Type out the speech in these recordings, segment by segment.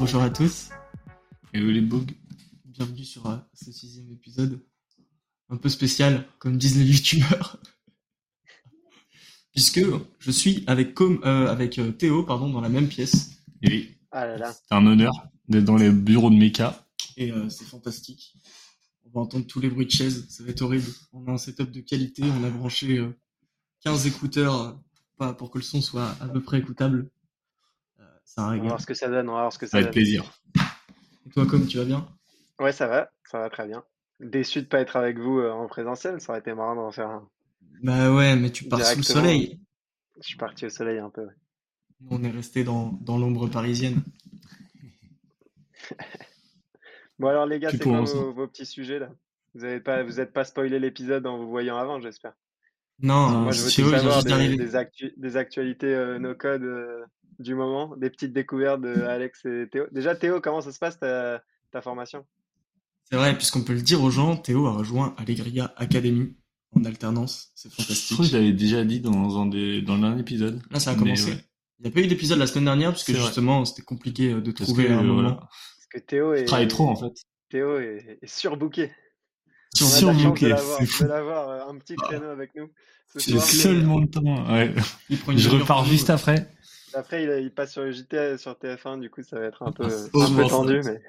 Bonjour à tous. Et les bugs. Bienvenue sur euh, ce sixième épisode. Un peu spécial, comme disent les youtubeurs. Puisque je suis avec, Com- euh, avec euh, Théo pardon, dans la même pièce. Et oui, Ah là là. c'est un honneur d'être dans les bureaux de Mecha. Et euh, c'est fantastique. On va entendre tous les bruits de chaises, ça va être horrible. On a un setup de qualité, on a branché euh, 15 écouteurs euh, pas pour que le son soit à peu près écoutable. C'est un On va voir ce que ça donne. On va voir ce que Ça ça va être donne. plaisir. Et toi, Com, tu vas bien? Ouais, ça va. Ça va très bien. Déçu de pas être avec vous euh, en présentiel. Ça aurait été marrant d'en faire un. Bah ouais, mais tu pars sous le soleil. Je suis parti au soleil un peu. ouais. On est resté dans, dans l'ombre parisienne. Bon alors les gars, c'est quoi vos, vos petits sujets là? Vous avez pas, vous êtes pas spoilé l'épisode en vous voyant avant, j'espère. Non, Moi, je veux savoir juste des, des, actu- des actualités euh, no code euh, du moment, des petites découvertes de Alex et Théo. Déjà, Théo, comment ça se passe ta, ta formation? C'est vrai, puisqu'on peut le dire aux gens, Théo a rejoint Allegria Academy en alternance. C'est Je crois que je fantastique. l'avais déjà dit dans, un des, dans l'un épisode. Là, ça a commencé. ouais. Il n'y a pas eu d'épisode la semaine dernière, parce que C'est vrai. justement, c'était compliqué euh, de Parce trouver que, un euh, moment. voilà. Parce que Théo Je est, travaille trop en fait. Théo est, est surbooké. Sur- On a de la chance de Surbooké, l'avoir- c'est fou. de l'avoir euh, un petit créneau avec nous J'ai seulement le temps. Ouais. Il prend une Je repars juste après. Après, il, il passe sur le JT sur TF1, du coup, ça va être un peu, Ah, un peu tendu, mais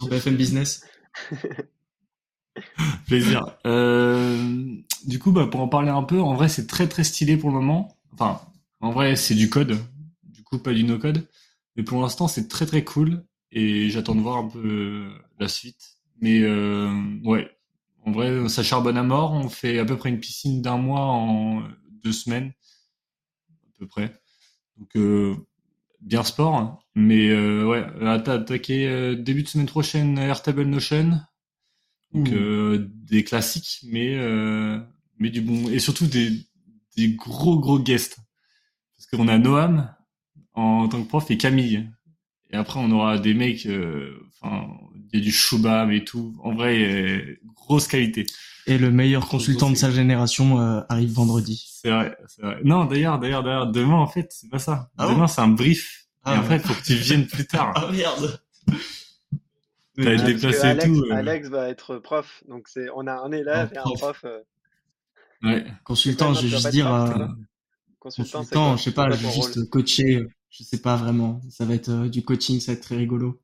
sur BFM Business. Plaisir. Euh, du coup, bah, pour en parler un peu, en vrai, c'est très très stylé pour le moment. Enfin, en vrai, c'est du code. Du coup, pas du no-code. Mais pour l'instant, c'est très très cool. Et j'attends de voir un peu euh, la suite. Mais euh, ouais, en vrai, ça charbonne à mort. On fait à peu près une piscine d'un mois en deux semaines. À peu près. Donc, euh, bien sport. hein. Mais euh, ouais, atta- attaquer euh, début de semaine prochaine Airtable Notion. Donc euh, des classiques, mais euh, mais du bon et surtout des des gros gros guests. Parce qu'on a Noam en tant que prof et Camille. Et après on aura des mecs, euh, enfin il y a du Shubham et tout. En vrai, grosse qualité. Et le meilleur consultant de sa génération euh, arrive vendredi. C'est vrai, c'est vrai. Non, d'ailleurs, d'ailleurs, d'ailleurs, demain en fait, c'est pas ça. Ah demain c'est un brief. Ah et ouais. après, faut que tu viennes plus tard. Ah merde T'as été déplacé et Alex, tout. euh. Alex va être prof, donc c'est, on a un élève Un et un prof. euh, Ouais. Consultant, je vais juste dire... consultant, je sais pas, je vais juste coacher. Je sais pas vraiment. Ça va être euh, du coaching, ça va être très rigolo.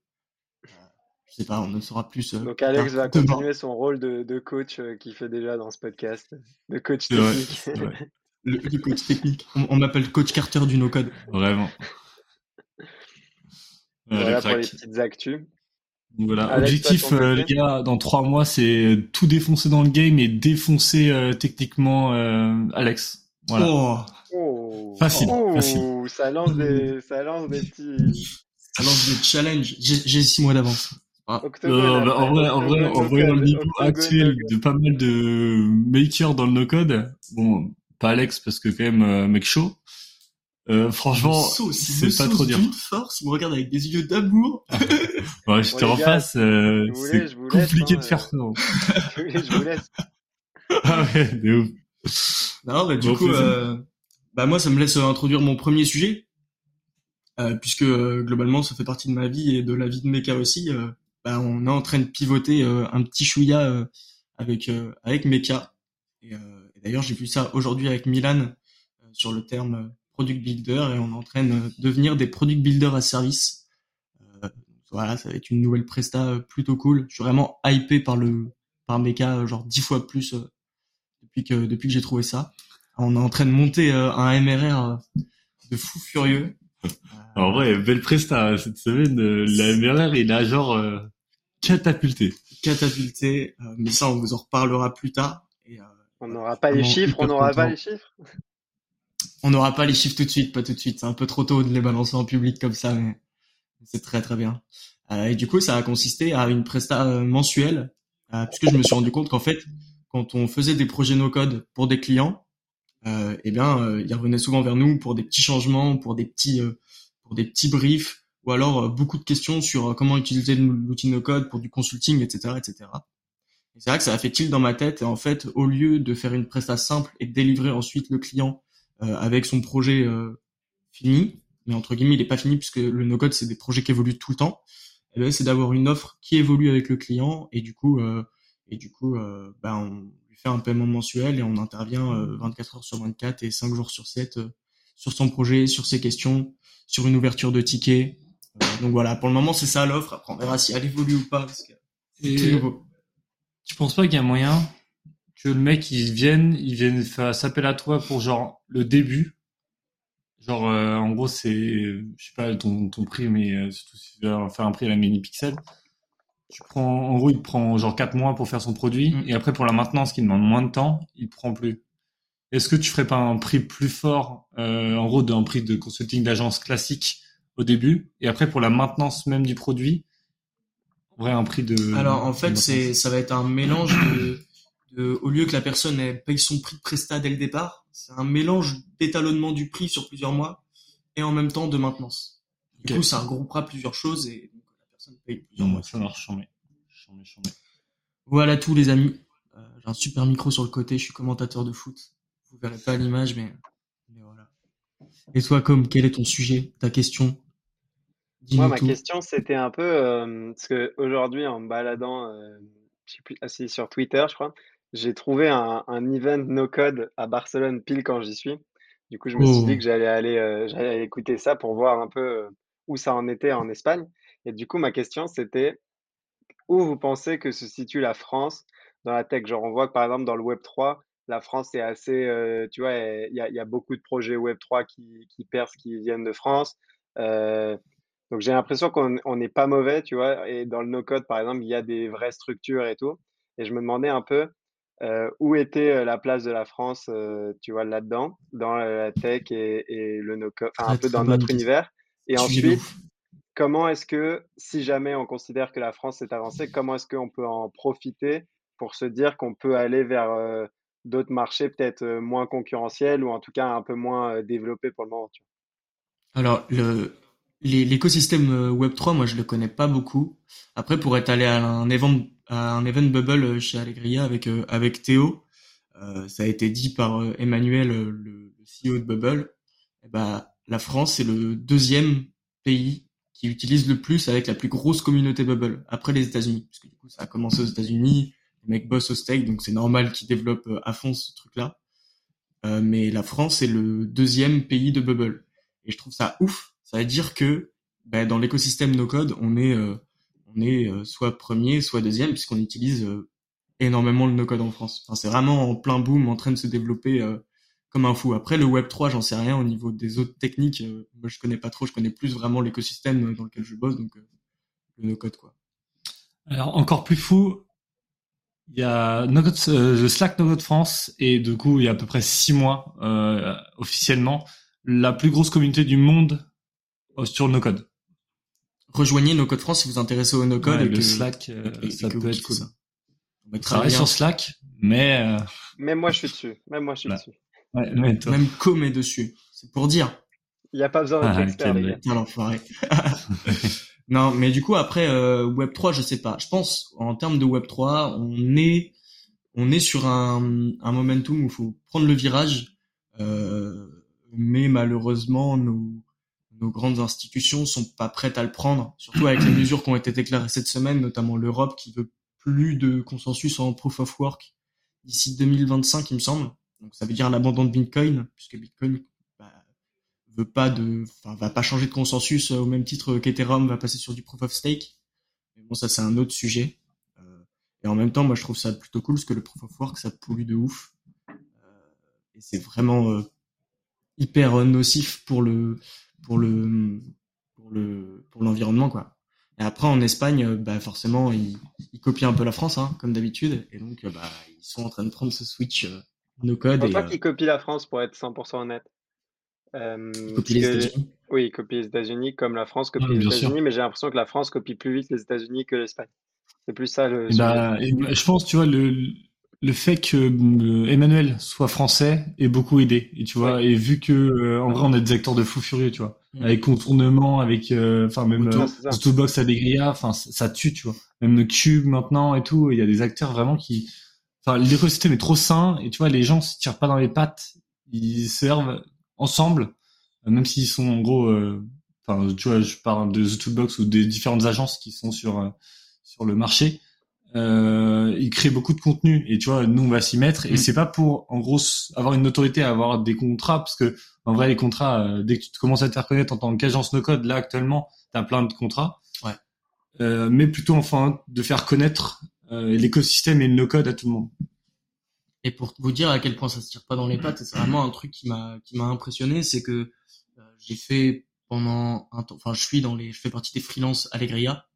Euh, sais pas, on en saura plus. euh, Donc Alex va Demain. continuer son rôle de, de coach euh, qu'il fait déjà dans ce podcast, de coach vrai, technique. vrai. Le, le coach technique. On, on m'appelle coach Carter du no-code. Vraiment. Voilà le pour les petites actus. Donc Voilà. Alex, Objectif, euh, les gars, dans trois mois, c'est tout défoncer dans le game et défoncer euh, techniquement euh, Alex. Voilà. Oh, Oh, Facile, oh, facile. ça lance des, ça lance des petits. ça lance des challenges. J'ai six mois d'avance. Ah, Octogone, Euh, bah, en vrai, en vrai, en vrai, dans le niveau Octogone, actuel Octogone. de pas mal de makers dans le no-code, bon, pas Alex parce que quand même euh, mec chaud. Euh, franchement, c'est pas trop dur. force, il me regarde avec des yeux d'amour. Ouais, je Bon, en gars, face, euh, c'est laisse, compliqué hein, de faire ça. hein. je vous laisse. ah ouais, de ouf. Non, bah, du Bon, coup, euh, bah, moi, ça me laisse euh, introduire mon premier sujet, euh, puisque euh, globalement, ça fait partie de ma vie et de la vie de Mecha aussi. euh, bah, on est en train de pivoter euh, un petit chouïa euh, avec euh, avec Mecha. Et, d'ailleurs, j'ai vu ça aujourd'hui avec Milan sur le terme product builder, et on est en train de devenir des product builders à service. Voilà, ça va être une nouvelle presta plutôt cool. Je suis vraiment hypé par le par Mecha, genre dix fois plus depuis que depuis que j'ai trouvé ça. On est en train de monter un MRR de fou furieux. En vrai, belle presta hein, cette semaine. euh, la MRR, il a genre euh, catapulté. catapulté, euh, mais ça on vous en reparlera plus tard. Et, euh, On n'aura pas les chiffres, on n'aura pas les chiffres. on n'aura pas les chiffres tout de suite, pas tout de suite. C'est un peu trop tôt de les balancer en public comme ça, mais c'est très très bien. Euh, et du coup, ça a consisté à une presta mensuelle, euh, puisque je me suis rendu compte qu'en fait, quand on faisait des projets no code pour des clients, euh, eh bien, euh, ils revenaient souvent vers nous pour des petits changements, pour des petits, euh, pour des petits briefs, ou alors euh, beaucoup de questions sur comment utiliser l'outil no code pour du consulting, etc., etc. Et c'est vrai que ça a fait tilt dans ma tête. Et en fait, au lieu de faire une presta simple et de délivrer ensuite le client avec son projet fini, mais entre guillemets, il est pas fini puisque le no-code, c'est des projets qui évoluent tout le temps. Et ben, c'est d'avoir une offre qui évolue avec le client et du coup, euh, et du coup, ben, fait un paiement mensuel et on intervient 24 heures sur 24 et 5 jours sur 7 sur son projet, sur ses questions, sur une ouverture de ticket. donc voilà, pour le moment, c'est ça l'offre. Après, on verra si elle évolue ou pas. Parce que c'est tout nouveau. Tu penses pas qu'il y a moyen que le mec il vienne, il vienne s'appeler à toi pour genre le début? Genre euh, en gros c'est je sais pas ton, ton prix mais euh, surtout si tu veux faire un prix à la mini pixel. Tu prends en gros il prend genre 4 mois pour faire son produit mm. et après pour la maintenance qui demande moins de temps, il prend plus. Est-ce que tu ferais pas un prix plus fort euh, en gros d'un prix de consulting d'agence classique au début et après pour la maintenance même du produit, vrai un prix de Alors en fait c'est ça va être un mélange de au lieu que la personne paye son prix de prestat dès le départ, c'est un mélange d'étalonnement du prix sur plusieurs mois et en même temps de maintenance. Du coup, ça regroupera plusieurs choses et personne paye. Ça marche, Voilà tous les amis. Euh, j'ai un super micro sur le côté, je suis commentateur de foot. Vous verrez pas l'image, mais, mais voilà. Et toi, comme quel est ton sujet, ta question? Moi, ma question, c'était un peu euh, parce que aujourd'hui, en me baladant, euh, je suis plus assis sur Twitter, je crois, j'ai trouvé un, un event no code à Barcelone pile quand j'y suis. Du coup, je me suis dit oh. que j'allais aller, euh, j'allais écouter ça pour voir un peu euh, où ça en était en Espagne. Et du coup, ma question, c'était où vous pensez que se situe la France dans la tech? Genre, on voit que par exemple, dans le Web 3, la France est assez, euh, tu vois, il y a, y a, beaucoup de projets Web 3 qui, qui percent, qui viennent de France. donc, j'ai l'impression qu'on n'est pas mauvais, tu vois. Et dans le no-code, par exemple, il y a des vraies structures et tout. Et je me demandais un peu, euh, où était euh, la place de la France, euh, tu vois, là-dedans, dans la tech et, et le no enfin, un peu dans notre univers? Et ensuite, comment est-ce que, si jamais on considère que la France est avancée, comment est-ce qu'on peut en profiter pour se dire qu'on peut aller vers d'autres marchés peut-être moins concurrentiels ou en tout cas un peu moins développés pour le moment Alors, le, l'écosystème Web3, moi, je le connais pas beaucoup. Après, pour être allé à un event bubble euh, chez Allegria avec euh, avec Théo. Euh, ça a été dit par Emmanuel, le, CEO de Bubble. Ben, la France est le deuxième pays qui utilise le plus avec la plus grosse communauté Bubble après les États-Unis, parce que du coup ça a commencé aux États-Unis, les mecs bossent au steak, donc c'est normal qu'ils développent à fond ce truc-là. Euh, mais la France est le deuxième pays de Bubble, et je trouve ça ouf. Ça veut dire que ben, dans l'écosystème no code, on est on est euh, soit premier, soit deuxième, puisqu'on utilise euh, énormément le no-code en France. Enfin, c'est vraiment en plein boom, en train de se développer euh, comme un fou. Après, le Web 3, j'en sais rien au niveau des autres techniques. moi, je connais pas trop. Je connais plus vraiment l'écosystème dans lequel je bosse, donc le no-code, quoi. Alors, encore plus fou, il y a no le Slack No-Code France, et du coup, il y a à peu près six mois, officiellement, la plus grosse communauté du monde sur le no-code rejoignez No Code France si vous vous intéressez au No Code. et le Slack, euh, ça peut être cool. On travaille sur Slack, mais. Euh... Même moi, je suis dessus. Même moi, je suis dessus. Ouais, même, même Com est dessus. C'est pour dire. Il n'y a pas besoin d'être ah, les l'enfoiré. non, mais du coup, après, euh, Web 3, je sais pas. Je pense, en termes de Web 3, on est, on est sur un, un momentum où il faut prendre le virage. Euh, mais malheureusement, nous, nos grandes institutions sont pas prêtes à le prendre, surtout avec les mesures qui ont été déclarées cette semaine, notamment l'Europe qui veut plus de consensus en proof of work d'ici 2025, il me semble. Donc ça veut dire l'abandon de Bitcoin, puisque Bitcoin bah, veut pas de, va pas changer de consensus au même titre qu'Ethereum va passer sur du proof of stake. Mais bon, ça c'est un autre sujet. Euh, et en même temps, moi je trouve ça plutôt cool parce que le proof of work ça pollue de ouf. Euh, et c'est vraiment euh, hyper nocif pour le pour le pour le pour l'environnement quoi. Et après en Espagne, euh, bah forcément ils, ils copient un peu la France hein, comme d'habitude et donc euh, bah ils sont en train de prendre ce switch euh, no code. Je pense pas qu'ils copient la France pour être 100% honnête. Euh, ils copient les États-Unis. Oui, ils copient les États-Unis comme la France copie les États-Unis, mais j'ai l'impression que la France copie plus vite les États-Unis que l'Espagne. C'est plus ça le. Bah, je pense, tu vois, le, le fait que euh, Emmanuel soit français est beaucoup aidé et tu vois et vu que euh, en vrai on a des acteurs de fou furieux tu vois mm. avec contournement avec euh, enfin même euh, Toolbox Allegria enfin ça tue tu vois même le Cube maintenant et tout il y a des acteurs vraiment qui enfin l'écosystème est trop sain et tu vois les gens se tirent pas dans les pattes ils servent ensemble même s'ils sont en gros, enfin, tu vois, je parle de The Toolbox ou des différentes agences qui sont sur sur le marché. Euh, ils créent beaucoup de contenu et tu vois nous on va s'y mettre et mm. c'est pas pour en gros avoir une autorité avoir des contrats parce que en vrai les contrats dès que tu commences à te faire connaître en tant qu'agence no code là actuellement t'as plein de contrats ouais. euh, mais plutôt enfin de faire connaître euh, l'écosystème et le no-code à tout le monde. Et pour vous dire à quel point ça se tire pas dans les pattes, c'est vraiment un truc qui m'a qui m'a impressionné, c'est que euh, j'ai fait pendant un temps, enfin je suis dans les, je fais partie des freelances Allegria.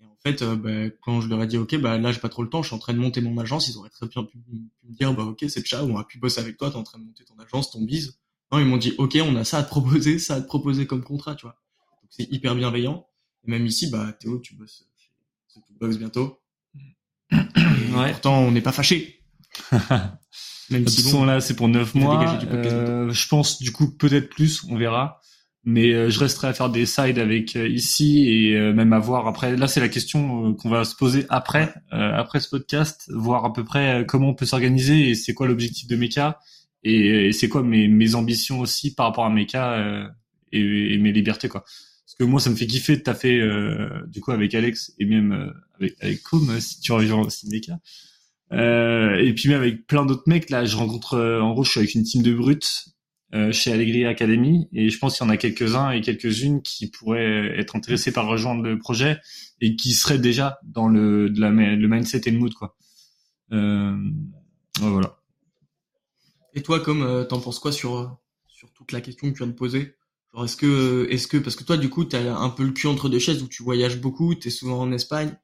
Et en fait, euh, bah, quand je leur ai dit ok, bah là j'ai pas trop le temps, je suis en train de monter mon agence, ils auraient très bien pu, me dire bah ok c'est ciao, on va plus bosser avec toi, t'es en train de monter ton agence, ton bise. Non, ils m'ont dit ok, on a ça à te proposer, ça à te proposer comme contrat, tu vois. Donc c'est hyper bienveillant. Et même ici, bah Théo, tu bosses chez Box bientôt. Ouais. Pourtant, on n'est pas fâché. Même si bon, là, c'est pour neuf mois. Euh, je pense du coup peut-être plus, on verra. Mais euh, je resterai à faire des sides avec euh, ici et euh, même à voir après. Là, c'est la question qu'on va se poser après, après ce podcast, voir à peu près comment on peut s'organiser et c'est quoi l'objectif de Mecha et, et c'est quoi mes, mes ambitions aussi par rapport à Mecha et, et mes libertés quoi que moi ça me fait kiffer de taffer euh, du coup avec Alex et même euh, avec avec Com euh, si tu reviens aussi Meka. Euh, et puis même avec plein d'autres mecs là je rencontre euh, en gros je suis avec une team de brutes chez Allegri Academy et je pense qu'il y en a quelques-uns et quelques-unes qui pourraient être intéressés par rejoindre le projet et qui seraient déjà dans le de la, le mindset et le mood quoi. voilà. Et toi comme t'en penses quoi sur sur toute la question que tu viens de poser? Est-ce que est-ce que parce que toi du coup tu as un peu le cul entre deux chaises où tu voyages beaucoup, tu es souvent en Espagne,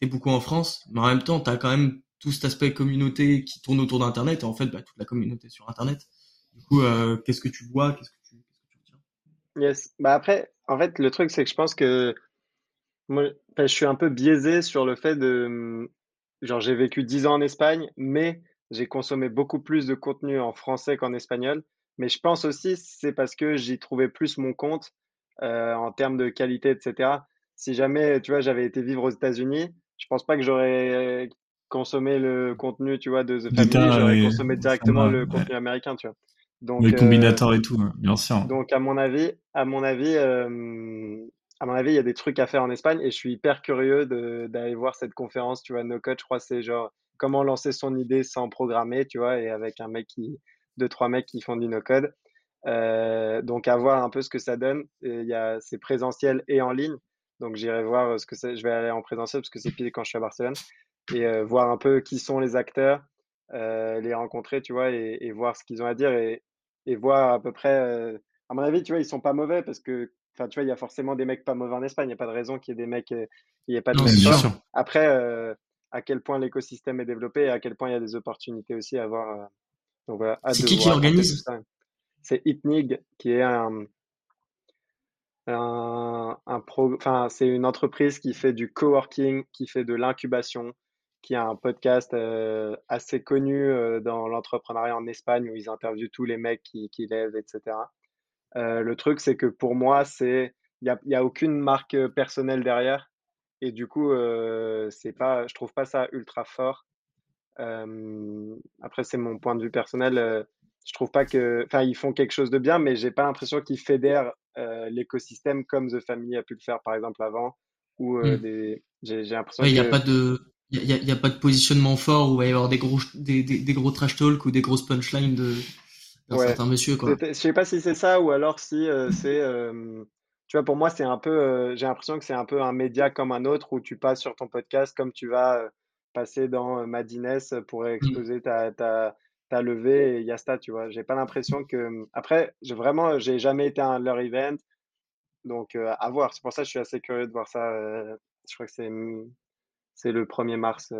tu beaucoup en France, mais en même temps tu as quand même tout cet aspect communauté qui tourne autour d'internet et en fait bah, toute la communauté sur internet. Du coup euh, qu'est-ce que tu vois, qu'est-ce que tu qu'est-ce Yes. Bah après en fait le truc c'est que je pense que moi je suis un peu biaisé sur le fait de genre j'ai vécu 10 ans en Espagne mais j'ai consommé beaucoup plus de contenu en français qu'en espagnol mais je pense aussi c'est parce que j'y trouvais plus mon compte euh, en termes de qualité, etc. Si jamais, tu vois, j'avais été vivre aux États-Unis, je pense pas que j'aurais consommé le contenu, tu vois, de The Family, j'aurais consommé directement le contenu américain, tu vois. Donc, les combinateurs et tout, bien sûr. Donc, à mon avis, à mon avis, euh, à mon avis, il y a des trucs à faire en Espagne et je suis hyper curieux d'aller voir cette conférence, tu vois, No Code, je crois, c'est genre comment lancer son idée sans programmer, tu vois, et avec un mec qui, deux, trois mecs qui font du no-code. Euh, donc, à voir un peu ce que ça donne. Il y a, c'est présentiel et en ligne. Donc, j'irai voir ce que c'est. Je vais aller en présentiel parce que c'est pile quand je suis à Barcelone. Et euh, voir un peu qui sont les acteurs, euh, les rencontrer, tu vois, et, voir ce qu'ils ont à dire et, et voir à peu près. à mon avis, tu vois, ils sont pas mauvais parce que, enfin, tu vois, il y a forcément des mecs pas mauvais en Espagne. Il n'y a pas de raison qu'il y ait des mecs, il n'y ait pas de non, Après, à quel point l'écosystème est développé et à quel point il y a des opportunités aussi à voir c'est qui qui organise? C'est Itnig qui est un, un, un pro, enfin c'est une entreprise qui fait du coworking, qui fait de l'incubation, qui a un podcast euh, assez connu euh, dans l'entrepreneuriat en Espagne où ils interviewent tous les mecs qui, qui lèvent, etc. Euh, le truc, c'est que pour moi, c'est il n'y a, y a aucune marque personnelle derrière. Et du coup, c'est pas, je trouve pas ça ultra fort après, c'est mon point de vue personnel. Je trouve pas que, enfin, ils font quelque chose de bien, mais j'ai pas l'impression qu'ils fédèrent l'écosystème comme The Family a pu le faire, par exemple, avant. Ou mmh. des, j'ai, l'impression Il n'y a pas de, il y a, pas de positionnement fort où il va y avoir des gros, des, des, gros trash talk ou des grosses punchlines de d'un certain monsieur, quoi. Je sais pas si c'est ça ou alors si c'est, tu vois, pour moi, c'est un peu, j'ai l'impression que c'est un peu un média comme un autre où tu passes sur ton podcast comme tu vas passer dans Madines pour mmh. exposer ta, ta, ta levée et Yasta, tu vois. J'ai pas l'impression que. Mmh, après, j'ai vraiment, j'ai jamais été à leur event. Donc, à voir. C'est pour ça que je suis assez curieux de voir ça. je crois que c'est, mmh, c'est le 1er mars.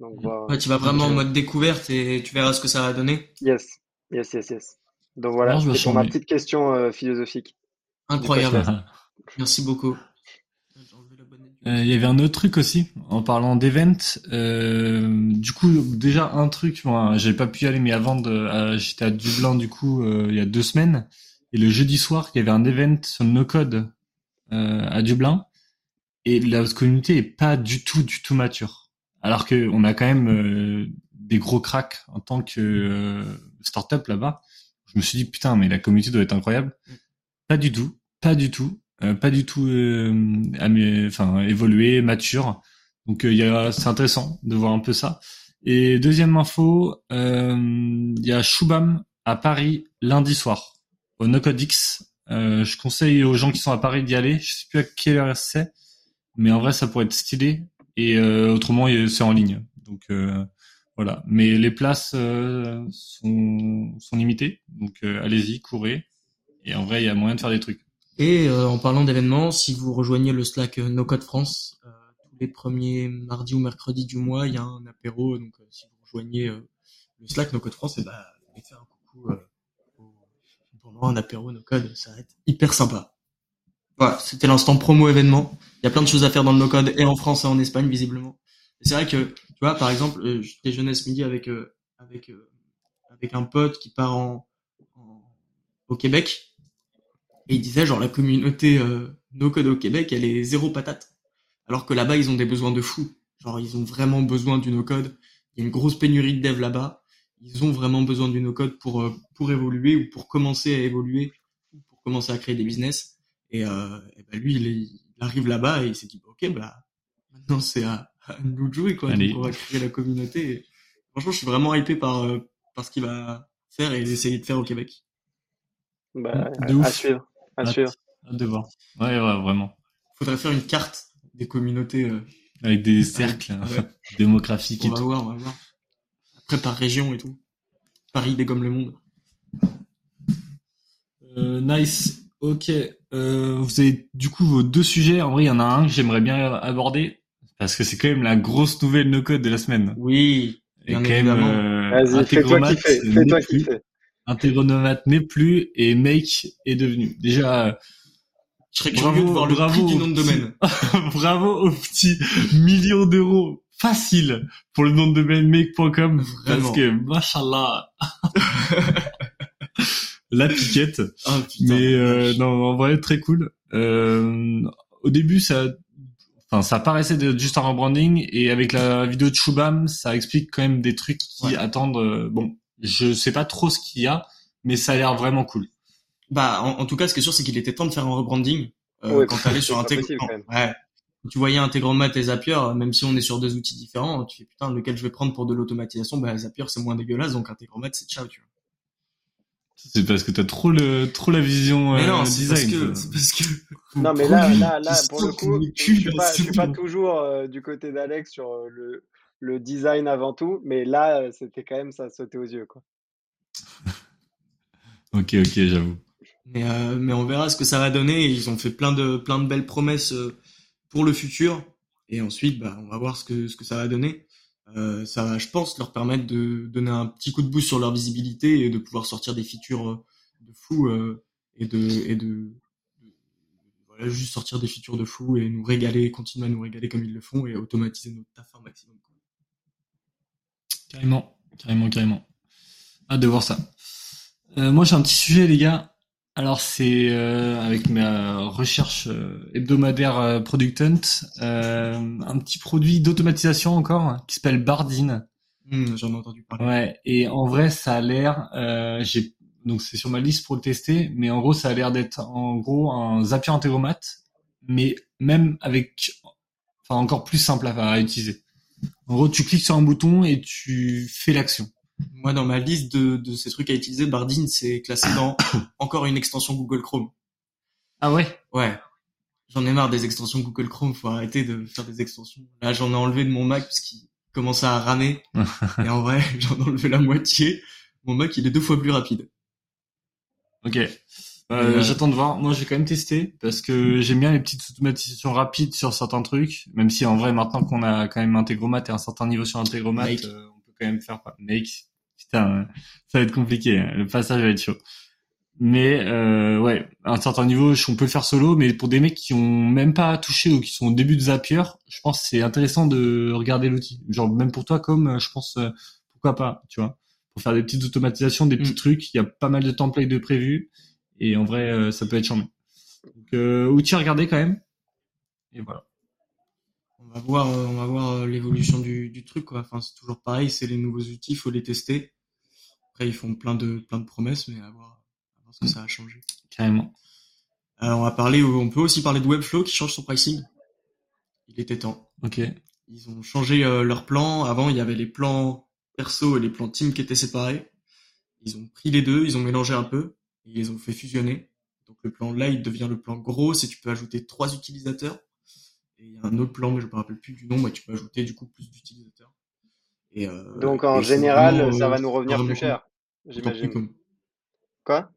donc, voir, tu vas vraiment en mode découverte et tu verras ce que ça va donner. Yes, yes, yes, yes. Donc voilà, c'est pour ma petite question philosophique. Incroyable. Merci beaucoup. Euh, il y avait un autre truc aussi en parlant d'event. Euh, du coup, déjà un truc, moi, j'ai pas pu y aller, mais avant de, j'étais à Dublin du coup euh, il y a deux semaines. Et le jeudi soir, il y avait un event sur no code euh, à Dublin, et la communauté est pas du tout, du tout mature. Alors que on a quand même euh, des gros cracks en tant que startup là-bas. Je me suis dit putain, mais la communauté doit être incroyable. Pas du tout, pas du tout, pas du tout, enfin évolué, mature. Donc il y a, c'est intéressant de voir un peu ça. Et deuxième info, il y a Shubham à Paris lundi soir au Nocodix. Euh, je conseille aux gens qui sont à Paris d'y aller. Je sais plus à quelle heure c'est, mais en vrai ça pourrait être stylé. Et euh, autrement c'est en ligne. Donc euh, voilà. Mais les places euh, sont, sont limitées, donc euh, allez-y, courez. Et en vrai il y a moyen de faire des trucs. Et en parlant d'événements, si vous rejoignez le Slack No Code France, tous les premiers mardis ou mercredis du mois, il y a un apéro. Donc si vous rejoignez le Slack No Code France, et eh bah, ben, faire un coucou un apéro no code, ça va être hyper sympa. Voilà, c'était l'instant promo événement. Il y a plein de choses à faire dans le no code et en France et en Espagne visiblement. C'est vrai que tu vois par exemple, euh, je déjeunais ce midi avec euh, avec euh, avec un pote qui part en, au Québec et il disait genre la communauté no code au Québec, elle est zéro patate. Alors que là-bas, ils ont des besoins de fou. Genre ils ont vraiment besoin du no code. Il y a une grosse pénurie de dev là-bas ils ont vraiment besoin du no-code pour euh, pour évoluer ou pour commencer à évoluer ou pour commencer à créer des business. Et, euh, et ben lui, il, arrive là-bas et il s'est dit ok bah maintenant c'est à, nous de jouer quoi. on va créer la communauté. franchement, je suis vraiment hypé par euh, par ce qu'il va faire et essayer de faire au Québec. Bah, de à suivre, à suivre. de voir. Ouais, ouais, vraiment. Faudrait faire une carte des communautés. Euh, avec des cercles démographiques on va Voir, on va voir. Après, par région et tout. Paris dégomme le monde. Euh, nice. Ok. Euh, vous avez du coup vos deux sujets. En vrai, il y en a un que j'aimerais bien aborder parce que c'est quand même la grosse nouvelle no code de la semaine. Oui. Et quand même, euh, Vas-y, fais-toi kiffer. Fais-toi kiffer. Integromat n'est plus et Make est devenu. Déjà, je serais curieux de voir le prix du nom de domaine. bravo au petit million d'euros facile pour le nom de domaine make.com parce que machallah la piquette. Oh, mais euh, non en vrai très cool. Euh, au début ça enfin ça paraissait juste un rebranding et avec la vidéo de Shubham ça explique quand même des trucs qui attendent euh, bon je sais pas trop ce qu'il y a mais ça a l'air vraiment cool. Bah en, tout cas ce qui est sûr c'est qu'il était temps de faire un rebranding euh, quand t'allais sur un ouais. Tu voyais Integromat et Zapier, même si on est sur deux outils différents, tu fais putain, lequel je vais prendre pour de l'automatisation, bah Zapier c'est moins dégueulasse, donc Integromat c'est ciao, tu vois. C'est parce que t'as trop le trop la vision mais non, euh, design. Parce que, parce que non mais là là là pour le coup, je suis pas, je suis pas toujours euh, du côté d'Alex sur euh, le le design avant tout, mais là c'était quand même ça sautait aux yeux quoi. ok ok j'avoue. Mais mais on verra ce que ça va donner. Ils ont fait plein de plein de belles promesses pour le futur. Et ensuite, bah, on va voir ce que, ce que ça va donner. Euh, ça va, je pense, leur permettre de donner un petit coup de boost sur leur visibilité et de pouvoir sortir des features euh, de fou euh, et de et de, voilà juste sortir des features de fou et nous régaler, continuer à nous régaler comme ils le font et automatiser notre taf un maximum. Carrément, carrément, carrément. Hâte de voir ça. Euh, moi j'ai un petit sujet les gars. Alors c'est euh, avec ma recherche euh, hebdomadaire euh, Product Hunt, un petit produit d'automatisation encore qui s'appelle Bardine. Hmm, j'en ai entendu parler. Ouais, et en vrai ça a l'air, j'ai donc c'est sur ma liste pour le tester, mais en gros ça a l'air d'être en gros un Zapier Integromat, mais même avec, enfin encore plus simple à utiliser. En gros tu cliques sur un bouton et tu fais l'action. Moi, dans ma liste de, de ces trucs à utiliser, Bardine, c'est classé dans encore une extension Google Chrome. Ah ouais? Ouais. J'en ai marre des extensions Google Chrome, faut arrêter de faire des extensions. Là, j'en ai enlevé de mon Mac parce qu'il commençait à ramer. et en vrai, j'en ai enlevé la moitié. Mon Mac, il est deux fois plus rapide. Ok. Euh, euh, J'attends de voir. Moi, j'ai quand même testé parce que j'aime bien les petites automatisations rapides sur certains trucs. Même si en vrai, maintenant qu'on a quand même Integromat et un certain niveau sur Integromat, euh, on peut quand même faire Make putain, ça va être compliqué. Hein. Le passage va être chaud. Mais euh, ouais, à un certain niveau, on peut faire solo, mais pour des mecs qui ont même pas touché ou qui sont au début de Zapier, je pense que c'est intéressant de regarder l'outil. Genre même pour toi, comme euh, je pense, euh, pourquoi pas, tu vois, pour faire des petites automatisations, des petits mm. trucs. Il y a pas mal de templates de prévus et en vrai, euh, ça peut être charmant. Donc outil à regarder quand même. Et voilà on va voir, euh, on va voir euh, l'évolution du, du, truc. Quoi. Enfin, c'est toujours pareil, c'est les nouveaux outils, il faut les tester. Après, ils font plein de, plein de promesses, mais à voir, à voir ce que ça a changé. Carrément. Alors, on va parler, on peut aussi parler de Webflow qui change son pricing. Il était temps. Ok. Ils ont changé leur plan. Avant, il y avait les plans perso et les plans team qui étaient séparés. Ils ont pris les deux, ils ont mélangé un peu ils les ont fait fusionner. Donc le plan light devient le plan gros si tu peux ajouter trois utilisateurs. Et il y a un autre plan, mais je me rappelle plus du nom, mais tu peux ajouter du coup plus d'utilisateurs. Et euh, Donc en général, ça va nous revenir plus cher, j'imagine. Quoi?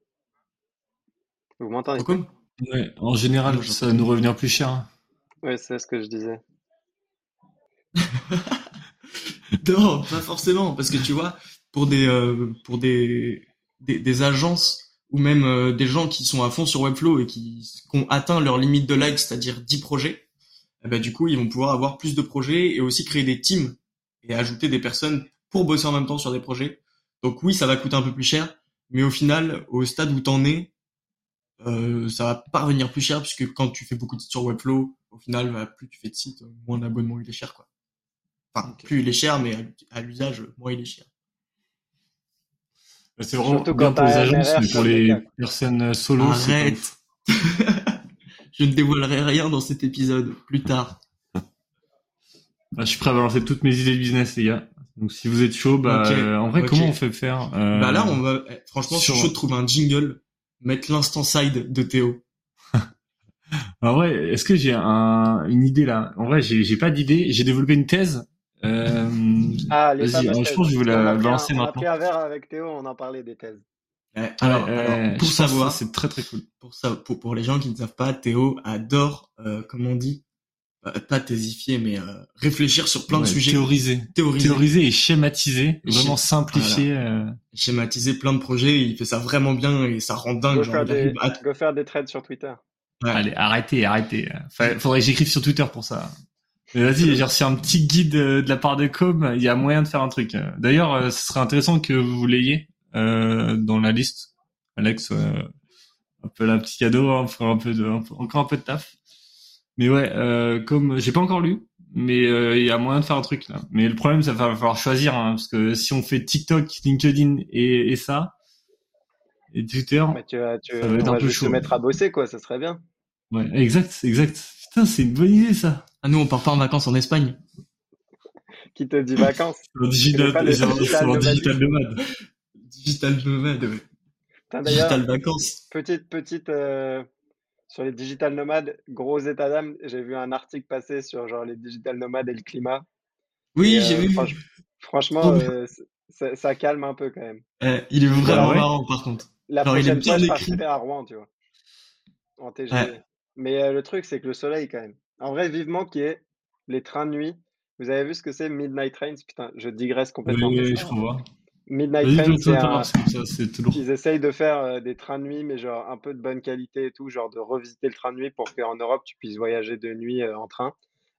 Vous m'entendez Ouais, en général, ça va nous revenir plus cher. Ouais, c'est ce que je disais. non, pas forcément, parce que tu vois, pour des euh, pour des, des, des agences ou même euh, des gens qui sont à fond sur Webflow et qui, qui ont atteint leur limite de likes, c'est-à-dire 10 projets, eh ben, du coup, ils vont pouvoir avoir plus de projets et aussi créer des teams et ajouter des personnes pour bosser en même temps sur des projets. Donc oui, ça va coûter un peu plus cher, mais au final, au stade où t'en es, euh, ça va pas revenir plus cher puisque quand tu fais beaucoup de sites sur Webflow, au final, bah, plus tu fais de sites, moins l'abonnement il est cher, quoi. Enfin, plus il est cher, mais à, l'usage, moins il est cher. C'est vraiment bien pour les agences, mais pour les personnes solo, Arrête. Je ne dévoilerai rien dans cet épisode plus tard. Bah, je suis prêt à balancer toutes mes idées de business, les gars. Donc si vous êtes chaud, bah euh, en vrai, comment on fait faire euh... Bah là, on va. Eh, franchement, sur... je suis chaud de trouver un jingle, mettre l'instant side de Théo. en vrai, est-ce que j'ai un... une idée là? En vrai, j'ai pas d'idée. J'ai développé une thèse. Euh... Ah, les Vas-y, je pense que je vais la lancer maintenant. On a pris un verre avec Théo, on en parlait des thèses. alors, alors, pour savoir, c'est très très cool. Pour ça, pour, pour les gens qui ne savent pas, Théo adore, euh, comme on dit, euh, pas thésifier, mais euh, réfléchir sur plein de sujets. Théoriser. théoriser. Théoriser et schématiser. vraiment simplifier. Euh... Schématiser plein de projets. Il fait ça vraiment bien et ça rend dingue. Go, faire, des, go faire des trades sur Twitter. Ouais. Allez, arrêtez, arrêtez. Faudrait que j'écrive sur Twitter pour ça. Mais vas-y, j'ai reçu un petit guide de la part de Com. Il y a moyen de faire un truc. D'ailleurs, ce serait intéressant que vous l'ayez euh, dans la liste. Alex, un peu un petit cadeau, hein, un peu de, encore un peu de taf. Mais ouais, euh, comme j'ai pas encore lu, mais euh, il y a moyen de faire un truc là. Mais le problème, ça va falloir choisir, hein, parce que si on fait TikTok, LinkedIn et, et ça, et Twitter, tu vas, tu, ça va être un peu chaud. se mettre à bosser, quoi, ça serait bien. Ouais, exact, exact. Putain, c'est une bonne idée ça. Ah nous, on part pas en vacances en Espagne. Qui te dit vacances Digital, digital, digital nomade. Digital nomade, ouais. Digital vacances. Petite, petite. Euh sur les digital nomades, gros état d'âme. J'ai vu un article passer sur genre les digital nomades et le climat. Oui, j'ai euh, vu. franchement, euh, ça, calme un peu quand même. Eh, il est vraiment marrant par contre. La prochaine fois, je partirai à Rouen, tu vois. En TGV. Mais euh, le truc, c'est que le soleil quand même. En vrai, vivement qu'il y ait les trains de nuit. Vous avez vu ce que c'est Midnight Trains? Putain, je digresse complètement. Oui, oui, je comprends. Midnight Train, c'est Ils essayent de faire euh, des trains de nuit, mais genre un peu de bonne qualité et tout, genre de revisiter le train de nuit pour qu'en Europe, tu puisses voyager de nuit euh, en train.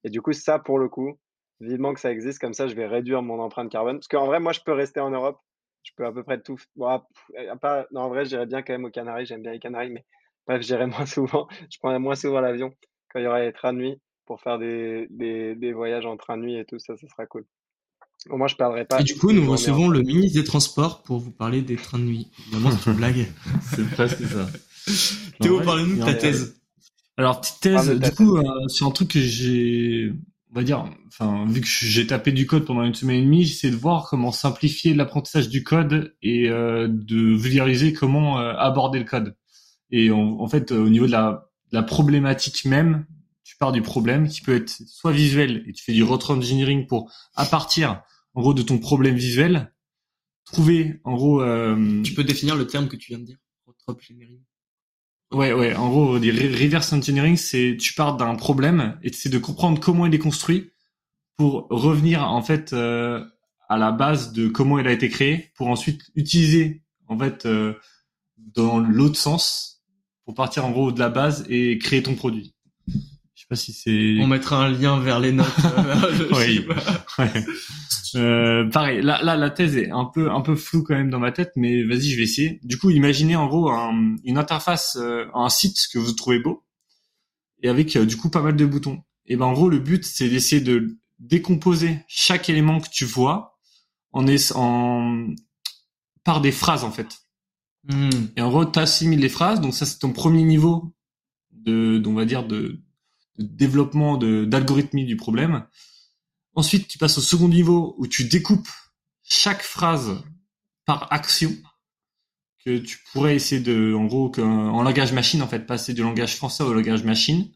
Et du coup, ça, pour le coup, vivement que ça existe, comme ça, je vais réduire mon empreinte carbone. Parce qu'en vrai, moi, je peux rester en Europe. Je peux à peu près tout. Bon, pas... Non, en vrai, j'irais bien quand même aux Canaries. J'aime bien les Canaries, mais bref, j'irai moins souvent. Je prendrai moins souvent l'avion quand il y aura les trains de nuit pour faire des, des, des voyages en train de nuit et tout. Ça, ça sera cool. Au moins, je parlerai pas. Et du coup, nous recevons le ministre des Transports pour vous parler des trains de nuit. Évidemment, c'est une blague. c'est presque ça. Théo, parlez-nous de ta thèse. Alors, petite thèse, du coup, euh, sur un truc que j'ai, on va dire, enfin, vu que j'ai tapé du code pendant une semaine et demie, j'essaie de voir comment simplifier l'apprentissage du code et euh, de vulgariser comment euh, aborder le code. Et en fait, au niveau de la, la problématique même, tu pars du problème qui peut être soit visuel et tu fais du retro engineering pour à partir en gros de ton problème visuel, trouver en gros. Euh, tu peux définir le terme que tu viens de dire, retro engineering. Ouais, ouais. En gros, reverse engineering, c'est tu pars d'un problème et c'est de comprendre comment il est construit pour revenir en fait euh, à la base de comment il a été créé pour ensuite utiliser en fait euh, dans l'autre sens pour partir en gros de la base et créer ton produit si c'est. On mettra un lien vers les notes. Euh, oui. Euh, pareil, là, là, la thèse est un peu, un peu floue quand même dans ma tête, mais vas-y, je vais essayer. Du coup, imaginez en gros une interface, euh, un site que vous trouvez beau, et avec du coup pas mal de boutons. Et ben en gros, le but c'est d'essayer de décomposer chaque élément que tu vois en, en par des phrases en fait. Et en gros, tu assimiles les phrases, donc ça c'est ton premier niveau de, on va dire, de, développement de d'algorithmie du problème. Ensuite, tu passes au second niveau où tu découpes chaque phrase par action que tu pourrais essayer de, en gros, en langage machine, en fait, passer du langage français au langage machine.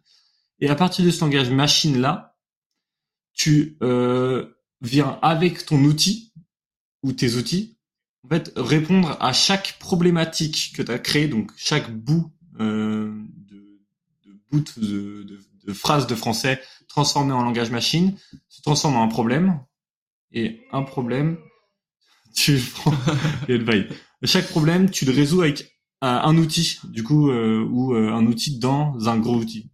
Et à partir de ce langage machine là, tu euh, viens avec ton outil ou tes outils, en fait, répondre à chaque problématique que tu as créé, donc chaque bout euh, de, de bout de, de, de phrase de français transformé en langage machine se transforme en un problème. Et un problème tu prends chaque problème tu le résous avec un, outil du coup euh, ou euh, un outil dans un gros outil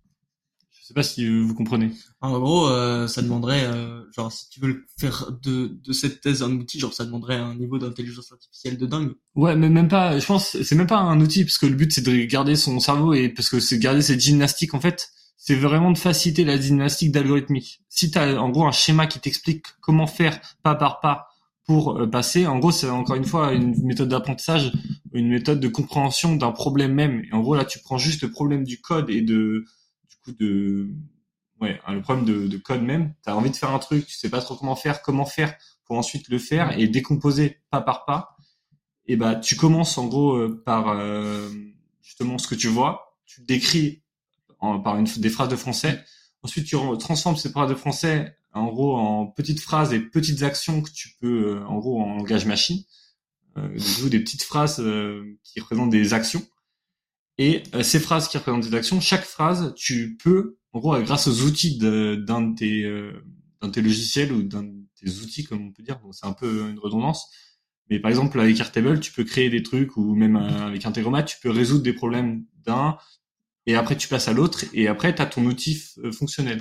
sais pas si vous comprenez en gros euh, ça demanderait genre si tu veux faire de, de cette thèse un outil genre ça demanderait un niveau d'intelligence artificielle de dingue ouais mais même pas je pense c'est même pas un outil parce que le but c'est de garder son cerveau et parce que c'est de garder cette gymnastique en fait c'est vraiment de faciliter la gymnastique d'algorithmique. Si tu as en gros un schéma qui t'explique comment faire pas par pas pour euh, passer, en gros c'est encore une fois une méthode d'apprentissage, une méthode de compréhension d'un problème même. Et en gros là tu prends juste le problème du code et de de ouais le problème de, de code même. Tu as envie de faire un truc, tu sais pas trop comment faire, comment faire pour ensuite le faire et décomposer pas par pas. Et bah tu commences en gros euh, par euh, justement ce que tu vois, tu décris par une, des phrases de français. Ensuite, tu transformes ces phrases de français en gros en petites phrases et petites actions que tu peux, euh, en gros, en langage machine. Euh, des petites phrases euh, qui représentent des actions. Et euh, ces phrases qui représentent des actions, chaque phrase, tu peux, en gros, grâce aux outils d'un de, tes, de tes logiciels ou d'un de tes outils, comme on peut dire, c'est un peu une redondance, mais par exemple, avec Airtable, tu peux créer des trucs ou même avec Integromat, tu peux résoudre des problèmes d'un, et après tu passes à l'autre, et après tu as ton outil euh, fonctionnel.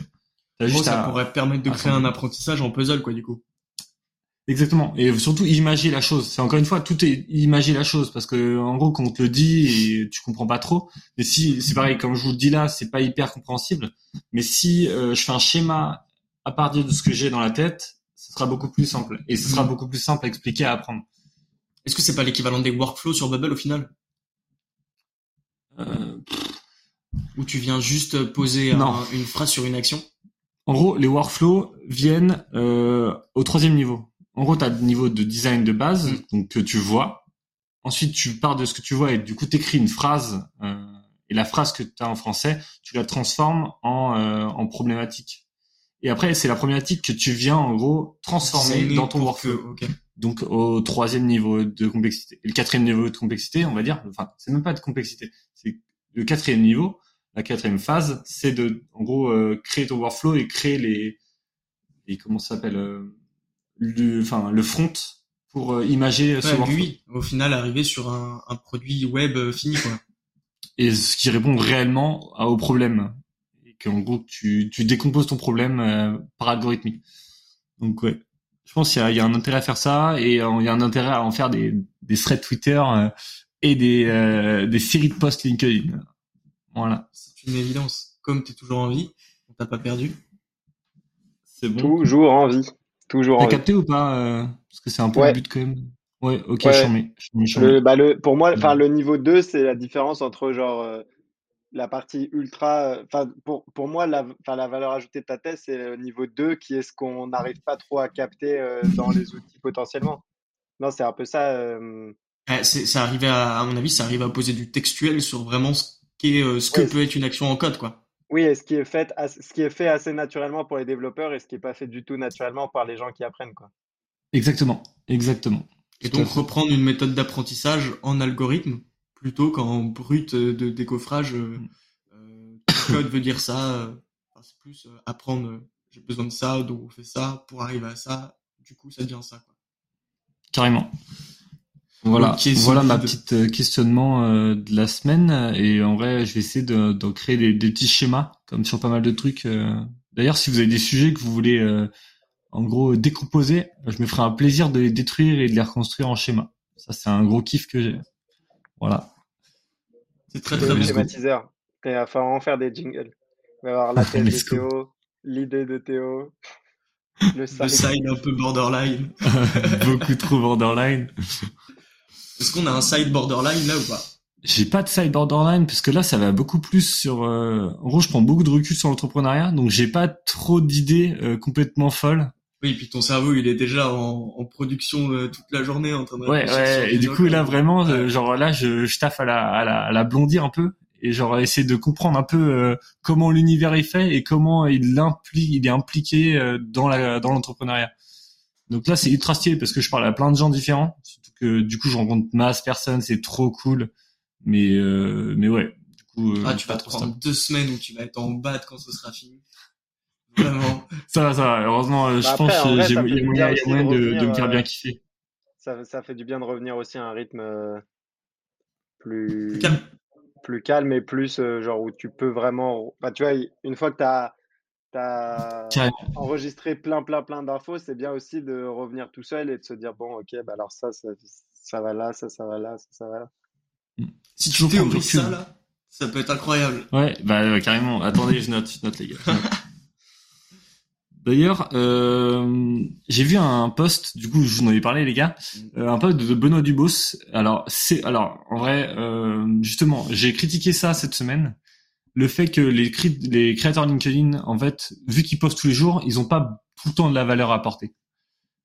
As juste ça pourrait permettre de créer un apprentissage en puzzle, quoi, du coup. Exactement. Et surtout, imaginer la chose. C'est encore une fois, tout est imaginer la chose. Parce que, en gros, quand on te le dit, et tu comprends pas trop. Mais si, c'est pareil, comme je vous le dis là, c'est pas hyper compréhensible. Mais si euh, je fais un schéma à partir de ce que j'ai dans la tête, ce sera beaucoup plus simple. Et ce sera mm. beaucoup plus simple à expliquer, à apprendre. Est-ce que c'est pas l'équivalent des workflows sur Bubble au final? Euh, où tu viens juste poser une phrase sur une action? En gros, les workflows viennent euh, au troisième niveau. En gros, tu as le niveau de design de base, mm. donc que tu vois. Ensuite, tu pars de ce que tu vois et du coup, tu écris une phrase. Euh, et la phrase que tu as en français, tu la transformes en, euh, en problématique. Et après, c'est la problématique que tu viens, en gros, transformer dans ton workflow. Donc, au troisième niveau de complexité. Et le quatrième niveau de complexité, on va dire, enfin, c'est même pas de complexité. C'est le quatrième niveau, la quatrième phase, c'est de, en gros, euh, créer ton workflow et créer les, et comment ça s'appelle, euh, le, enfin, le front pour euh, imager ce workflow. Oui, au final, arriver sur un, un produit web fini, quoi. Et ce qui répond réellement au problème. Et qu'en gros, tu, tu décomposes ton problème par algorithmie. Donc, ouais. Je pense qu'il y, y a, un intérêt à faire ça et il y a un intérêt à en faire des, des threads Twitter et des, des séries de posts LinkedIn. Voilà. C'est une évidence. Comme tu es toujours en vie, on t'a pas perdu. C'est bon. Toujours en vie. Toujours T'as capté ou pas euh, Parce que c'est un peu le but quand même. Ouais, ok, ouais. je bah, le, Pour moi, enfin, le niveau 2, c'est la différence entre genre euh, la partie ultra. Enfin, pour, pour moi, la, la valeur ajoutée de ta thèse, c'est le niveau 2 qui est ce qu'on n'arrive pas trop à capter euh, dans les outils potentiellement. Non, c'est un peu ça. Eh, ça arrive à, à mon avis, ça arrive à poser du textuel sur vraiment ce euh, ce que peut être une action en code, quoi. Oui, et ce qui est fait, ce qui est fait assez naturellement pour les développeurs et ce qui est pas fait du tout naturellement par les gens qui apprennent, quoi. Exactement, exactement. Et donc reprendre une méthode d'apprentissage en algorithme plutôt qu'en brut de décoffrage. Euh, euh code veut dire ça. c'est plus apprendre. J'ai besoin de ça, donc on fait ça pour arriver à ça. Du coup, ça devient ça. Quoi. Carrément. Voilà, voilà ma petite euh, questionnement euh, de la semaine. Et en vrai, je vais essayer de, de créer des, des, petits schémas, comme sur pas mal de trucs. Euh. D'ailleurs, si vous avez des sujets que vous voulez, en gros, décomposer, je me ferai un plaisir de les détruire et de les reconstruire en schéma. Ça, c'est un gros kiff que j'ai. Voilà. C'est très très bien. Schématiseur. Il va falloir en faire des jingles. Il va y avoir la thèse de Théo, l'idée de Théo. Le side. le side un peu borderline. Beaucoup trop borderline. Est-ce qu'on a un side borderline là ou pas? J'ai pas de side borderline parce que là ça va beaucoup plus sur euh... en gros je prends beaucoup de recul sur l'entrepreneuriat donc j'ai pas trop d'idées euh, complètement folles oui, et puis ton cerveau, il est déjà en, en production euh, toute la journée en train de Ouais, ouais. Et du coup, là, vraiment, euh, genre là, je, je taffe à la, à la, à la blondir un peu et genre essayer de comprendre un peu euh, comment l'univers est fait et comment il implique, il est impliqué dans la, dans l'entrepreneuriat. Donc là, c'est ultra stylé parce que je parle à plein de gens différents. Que du coup, je rencontre masse personnes, c'est trop cool. Mais, mais ouais. Du coup, ah, tu vas te prendre deux semaines où tu vas être en bas quand ce sera fini. Vraiment. ça va, ça va. Heureusement, euh, bah je pense que j'ai moyen, de, de, me faire bien euh, kiffer. Ça, ça, fait du bien de revenir aussi à un rythme euh, plus, calme. plus calme et plus genre où tu peux vraiment. Bah, tu vois, une fois que tu as, as enregistré plein, plein, plein d'infos, c'est bien aussi de revenir tout seul et de se dire bon, ok, bah alors ça, ça, ça va là, ça, ça va là, ça, ça va là. Si tu théorises ça là, ça peut être incroyable. Ouais, bah carrément. Attendez, je note, je note les gars. D'ailleurs, euh, j'ai vu un post, du coup, je vous en avais parlé, les gars, euh, un post de Benoît Dubos. Alors, c'est, alors, en vrai, euh, justement, j'ai critiqué ça cette semaine, le fait que les, créateurs LinkedIn, en fait, vu qu'ils postent tous les jours, ils n'ont pas tout le temps de la valeur à apporter.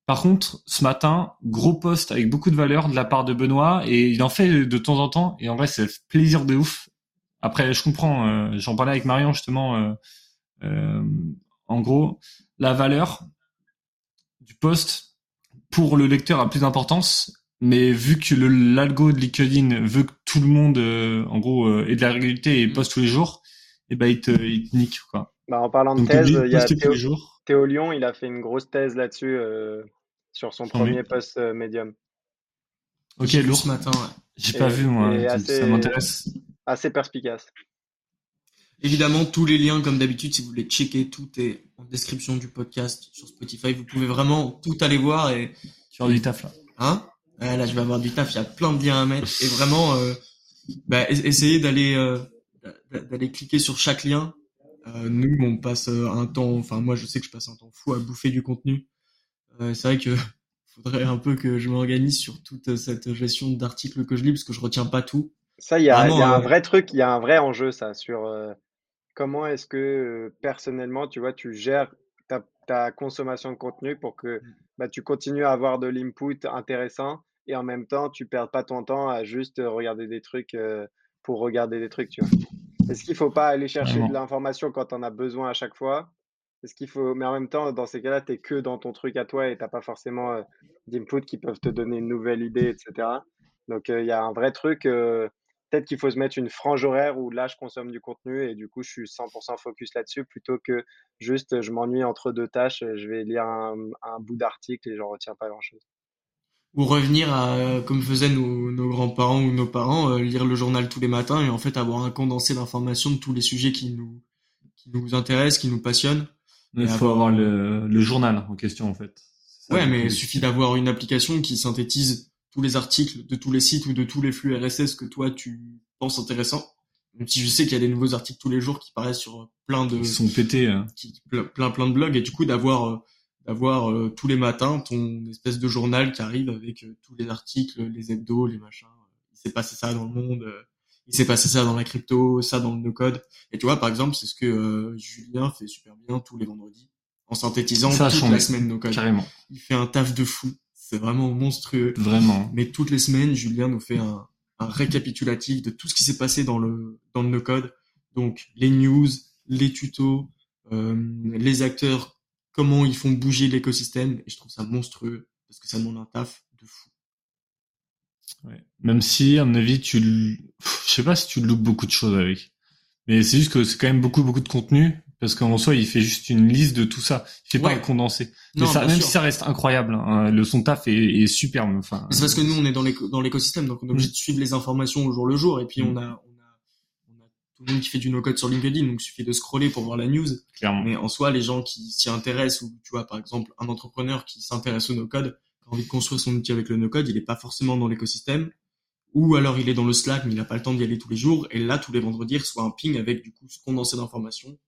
Par contre, ce matin, gros post avec beaucoup de valeur de la part de Benoît, et il en fait de temps en temps, et en vrai, c'est plaisir de ouf. Après, je comprends, euh, j'en parlais avec Marion justement. Euh, en gros, la valeur du poste pour le lecteur a plus d'importance, mais vu que l'algo de LinkedIn veut que tout le monde, euh, en gros, euh, ait de la régularité et mm. poste tous les jours, et eh ben il te, il te nique quoi. Bah, en parlant de thèse, il y a Théo, Théo, Lyon, il a fait une grosse thèse là-dessus euh, sur son premier poste médium. Ok, lourd ce matin. Ouais. J'ai pas vu moi, ça m'intéresse. Assez perspicace. Évidemment, tous les liens, comme d'habitude, si vous voulez checker, tout est en description du podcast sur Spotify. Vous pouvez vraiment tout aller voir et. Tu vas du taf là. Hein? Là, je vais avoir du taf. Il y a plein de liens à mettre et vraiment, euh, bah, essayez d'aller euh, d'aller cliquer sur chaque lien. Euh, nous, on passe un temps. Enfin, moi, je sais que je passe un temps fou à bouffer du contenu. c'est vrai que faudrait un peu que je m'organise sur toute cette gestion d'articles que je lis parce que je retiens pas tout. Ça, il y a, y a un vrai truc, il y a un vrai enjeu, ça, sur comment est-ce que personnellement, tu vois, tu gères ta, consommation de contenu pour que mmh. Bah, tu continues à avoir de l'input intéressant et en même temps, tu ne perds pas ton temps à juste regarder des trucs pour regarder des trucs, tu vois. Est-ce qu'il ne faut pas aller chercher de l'information quand on a besoin à chaque fois? Est-ce qu'il faut, mais en même temps, dans ces cas-là, tu es que dans ton truc à toi et tu n'as pas forcément d'input qui peuvent te donner une nouvelle idée, etc. Donc, il y a un vrai truc peut-être qu'il faut se mettre une frange horaire où là, je consomme du contenu et du coup, je suis 100% focus là-dessus plutôt que juste je m'ennuie entre deux tâches, je vais lire un, bout d'article et j'en retiens pas grand-chose. Ou revenir à, comme faisaient nos, grands-parents ou nos parents, euh, lire le journal tous les matins et en fait avoir un condensé d'informations de tous les sujets qui nous, qui nous intéressent, qui nous passionnent. Il faut avoir le, le, journal en question en fait. Ouais, mais il suffit d'avoir une application qui synthétise tous les articles de tous les sites ou de tous les flux RSS que toi tu penses intéressants. Même si je sais qu'il y a des nouveaux articles tous les jours qui paraissent sur plein de Ils sont pétés hein. plein plein de blogs et du coup d'avoir euh, d'avoir euh, tous les matins ton espèce de journal qui arrive avec euh, tous les articles, les hebdos, les machins. Il s'est passé ça dans le monde, il s'est passé ça dans la crypto, ça dans le no code. Et tu vois par exemple, c'est ce que Julien fait super bien tous les vendredis en synthétisant toute la semaine no code. Carrément. Il fait un taf de fou c'est vraiment monstrueux. Vraiment. Mais toutes les semaines, Julien nous fait un, un récapitulatif de tout ce qui s'est passé dans le dans le no-code. Donc les news, les tutos, euh, les acteurs, comment ils font bouger l'écosystème. Et je trouve ça monstrueux parce que ça demande un taf de fou. Ouais. Même si, à mon avis, tu, je sais pas si tu loupes beaucoup de choses avec. Mais c'est juste que c'est quand même beaucoup beaucoup de contenu parce qu'en soi, il fait juste une liste de tout ça. Il fait pas un condensé. Mais ça, même si ça reste incroyable, hein, le son taf est, est superbe. Enfin, c'est parce que nous, on est dans l'écosystème, donc on est obligé de suivre les informations au jour le jour, et puis on, a, on, a, on a tout le monde qui fait du no-code sur LinkedIn, donc il suffit de scroller pour voir la news. Clairement. Mais en soi, les gens qui s'y intéressent, ou tu vois, par exemple, un entrepreneur qui s'intéresse au no-code, qui a envie de construire son outil avec le no-code, il est pas forcément dans l'écosystème, ou alors il est dans le Slack, mais il n'a pas le temps d'y aller tous les jours, et là, tous les vendredis, il reçoit un ping avec du coup ce condensé d'informations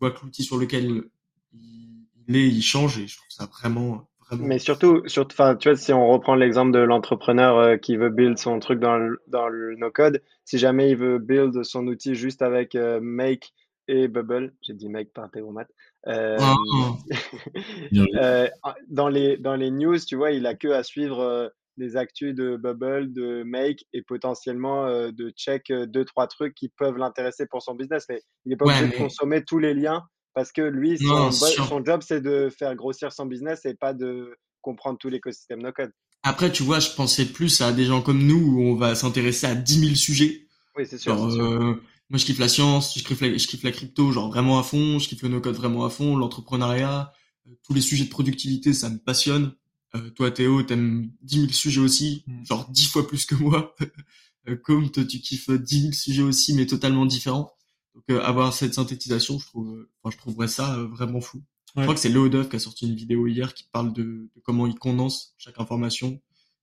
voit que l'outil sur lequel il est, il change et je trouve ça vraiment, Mais surtout, surtout, enfin, tu vois, si on reprend l'exemple de l'entrepreneur euh, qui veut build son truc dans le, dans le no-code, si jamais il veut build son outil juste avec euh, Make et Bubble, j'ai dit Make par Théomat, euh, oh. euh, dans, les, dans les news, tu vois, il a que à suivre des actus de Bubble, de Make et potentiellement de check deux, trois trucs qui peuvent l'intéresser pour son business. Mais il n'est pas obligé de consommer tous les liens parce que lui, son, job, c'est de faire grossir son business et pas de comprendre tout l'écosystème no-code. Après, tu vois, je pensais plus à des gens comme nous où on va s'intéresser à 10 000 sujets. Oui, c'est sûr, euh, moi, je kiffe la science, je kiffe la, je kiffe la crypto, genre vraiment à fond, je kiffe le no-code vraiment à fond, l'entrepreneuriat, euh, tous les sujets de productivité, ça me passionne. Euh, toi, Théo, t'aimes 10 000 sujets aussi, mm. genre 10 fois plus que moi. Comme toi, tu kiffes 10 000 sujets aussi, mais totalement différents. Donc euh, avoir cette synthétisation, je trouve, enfin, je trouverais ça euh, vraiment fou. Je crois que c'est Leodov qui a sorti une vidéo hier qui parle de, de comment il condense chaque information,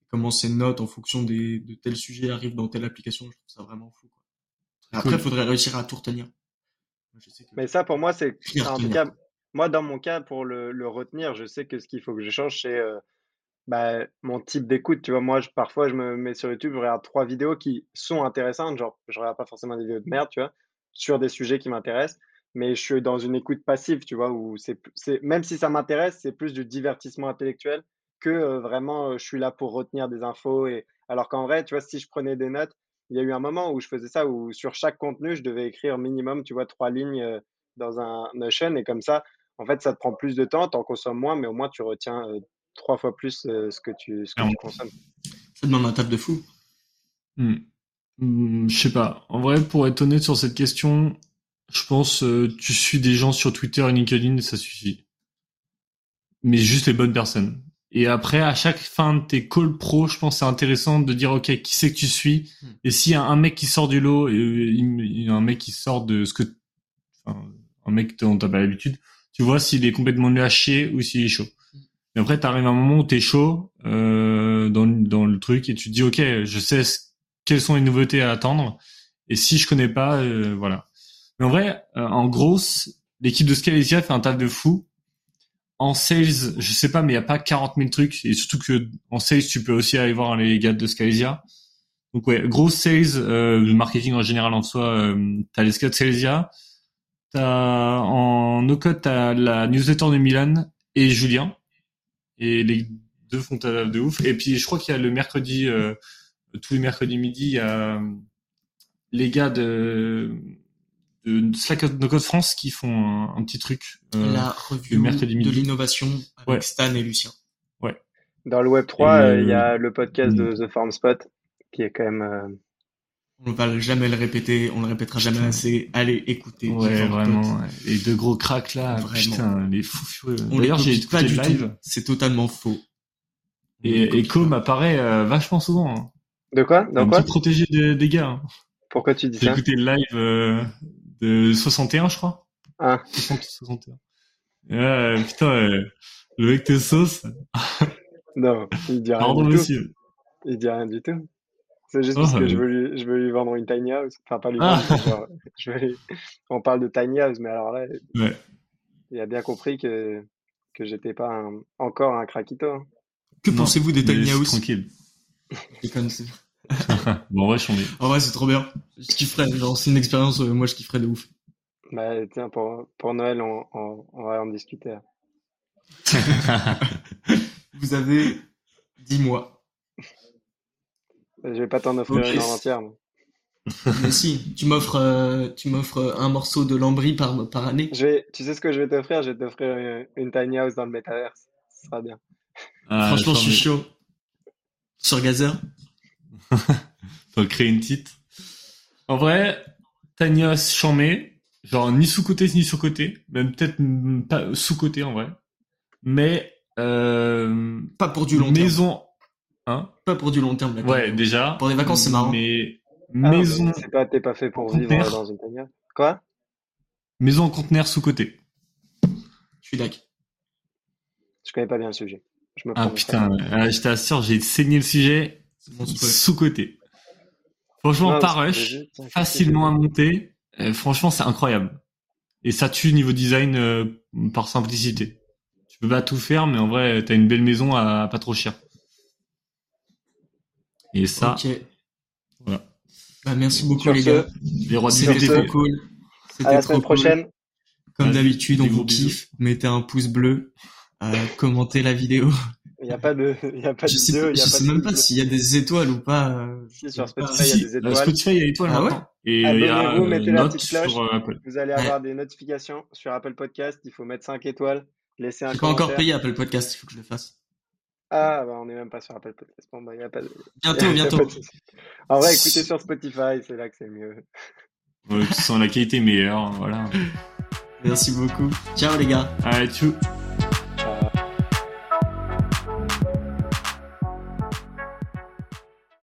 comment ses notes en fonction des, de tel sujet arrivent dans telle application. Je trouve ça vraiment fou. Quoi. Après, il faudrait réussir à tout retenir. Mais ça, pour moi, c'est en tout cas, moi, dans mon cas, pour le, le retenir, je sais que ce qu'il faut que je change, c'est euh, bah, mon type d'écoute. Tu vois, moi, je, parfois, je me mets sur YouTube, je regarde trois vidéos qui sont intéressantes. Genre, je regarde pas forcément des vidéos de merde, tu vois sur des sujets qui m'intéressent, mais je suis dans une écoute passive, tu vois, où c'est, même si ça m'intéresse, c'est plus du divertissement intellectuel que euh, vraiment je suis là pour retenir des infos. Et alors qu'en vrai, tu vois, si je prenais des notes, il y a eu un moment où je faisais ça, où sur chaque contenu, je devais écrire minimum, tu vois, trois lignes dans un Notion, et comme ça, en fait, ça te prend plus de temps, t'en consommes moins, mais au moins tu retiens trois fois plus ce que tu, ce que tu consommes. Ça demande un table de fou. Hmm. Hmm, je sais pas. En vrai, pour être honnête sur cette question, je pense euh, tu suis des gens sur Twitter et LinkedIn et ça suffit. Mais juste les bonnes personnes. Et après, à chaque fin de tes calls pro, je pense que c'est intéressant de dire ok, qui c'est que tu suis? Hmm. Et s'il y a un mec qui sort du lot et il y a un mec qui sort de ce que, enfin, un mec dont t'as pas l'habitude, tu vois s'il est complètement nul à chier ou s'il est chaud. Et après, t'arrives à un moment où t'es chaud euh, dans, dans le truc et tu te dis ok, je sais ce quelles sont les nouveautés à attendre. Et si je connais pas, euh, voilà. Mais en vrai, euh, en gros, l'équipe de Scalesia fait un taf de fou. En sales, je sais pas, mais il y a pas 40 000 trucs. Et surtout que en sales, tu peux aussi aller voir les gars de Scalesia. Donc ouais, gros sales, euh, le marketing en général en soi, euh, t'as les scouts Scalesia. T'as en no-code, t'as la newsletter de Milan et Julien. Et les deux font un taf de ouf. Et puis je crois qu'il y a le mercredi tous les mercredis midi, il y a les gars de, de Slack No Code France qui font un, petit truc. Euh, la revue de l'innovation avec Stan et Lucien. Ouais. Dans le Web 3, euh, il y a le podcast de The Farm Spot qui est quand même. Euh, on ne va jamais le répéter, on le répétera jamais assez. Allez, écoutez. Ouais, vraiment. Les deux gros cracks là, vraiment. putain, les fous furieux. D'ailleurs, j'ai écouté pas du live. C'est totalement faux. Et, et Com apparaît vachement souvent. Hein. De quoi? Dans un quoi? petit protégé des, des gars. Hein. Pourquoi tu dis ça? J'ai écouté le live euh, de 61, je crois. Ah. 61. Ouais, putain, euh, le mec tes sauce. non, il dit rien Pardon, du monsieur. tout. Il dit rien du tout. C'est juste parce oh, que je veux, lui, je veux lui vendre une tiny house. Enfin, pas lui vendre, ah. genre, je veux lui... On parle de tiny house, mais alors là, ouais. il a bien compris que, que j'étais pas un... encore un craquito. Hein. Que pensez-vous des tiny house? Tranquille. bon, ouais, je suis En vrai, c'est trop bien. Je kifferais. Genre, c'est une expérience, euh, moi, je kifferais de ouf. Bah, tiens, pour, pour Noël, on, on, on va en discuter. Vous avez 10 mois. Je vais pas t'en offrir une en entière. Mais si, tu m'offres, euh, tu m'offres un morceau de lambris par, par année. Je vais, tu sais ce que je vais t'offrir? Je vais t'offrir une, tiny house dans le metaverse. Ce sera bien. Ah, Franchement, je suis chaud. Sur Gazer Donc créer une petite. En vrai, Tania Chamé, genre ni sous-côté ni sur-côté, même peut-être pas sous-côté en vrai. Mais euh, pas pour du long maison, terme. Hein Pas pour du long terme. Ouais, déjà. Pour des vacances, c'est marrant. Mais ah maison. C'est pas, t'es pas fait pour vivre dans une Tania. Quoi? Maison en conteneur sous-côté. Je suis d'accord. Je connais pas bien le sujet ah putain, euh, je t'assure, j'ai saigné le sujet sous-côté. Franchement, pas rush, facilement à monter. Euh, franchement, c'est incroyable. Et ça tue niveau design euh, par simplicité. tu peux pas tout faire, mais en vrai, t'as une belle maison à pas trop cher. Et ça. Ok. Voilà. Bah, merci beaucoup, les gars. Les rois C'était trop cool. À la semaine prochaine. Comme d'habitude, on vous kiffe. Mettez un pouce bleu. Euh, commentez la vidéo. Il n'y a pas de, il y a pas je de sais, vidéo, je sais même pas s'il y a des étoiles ou pas. Euh, si, sur Spotify, il y a des étoiles. Spotify, il y a des étoiles ah ouais Et il y a vous mettez la petite cloche. Sur Apple. Vous allez avoir des notifications sur Apple Podcast. Il faut mettre 5 étoiles. Laisser un J'ai pas encore payé Apple Podcast, il faut que je le fasse. Ah, bah, on n'est même pas sur Apple Podcast. Bon, bah, y a pas de... Bientôt, bientôt. En vrai, écoutez sur Spotify, c'est là que c'est mieux. Ouais, tu sens la qualité meilleure, voilà. Merci beaucoup. Ciao les gars. Allez, tchou.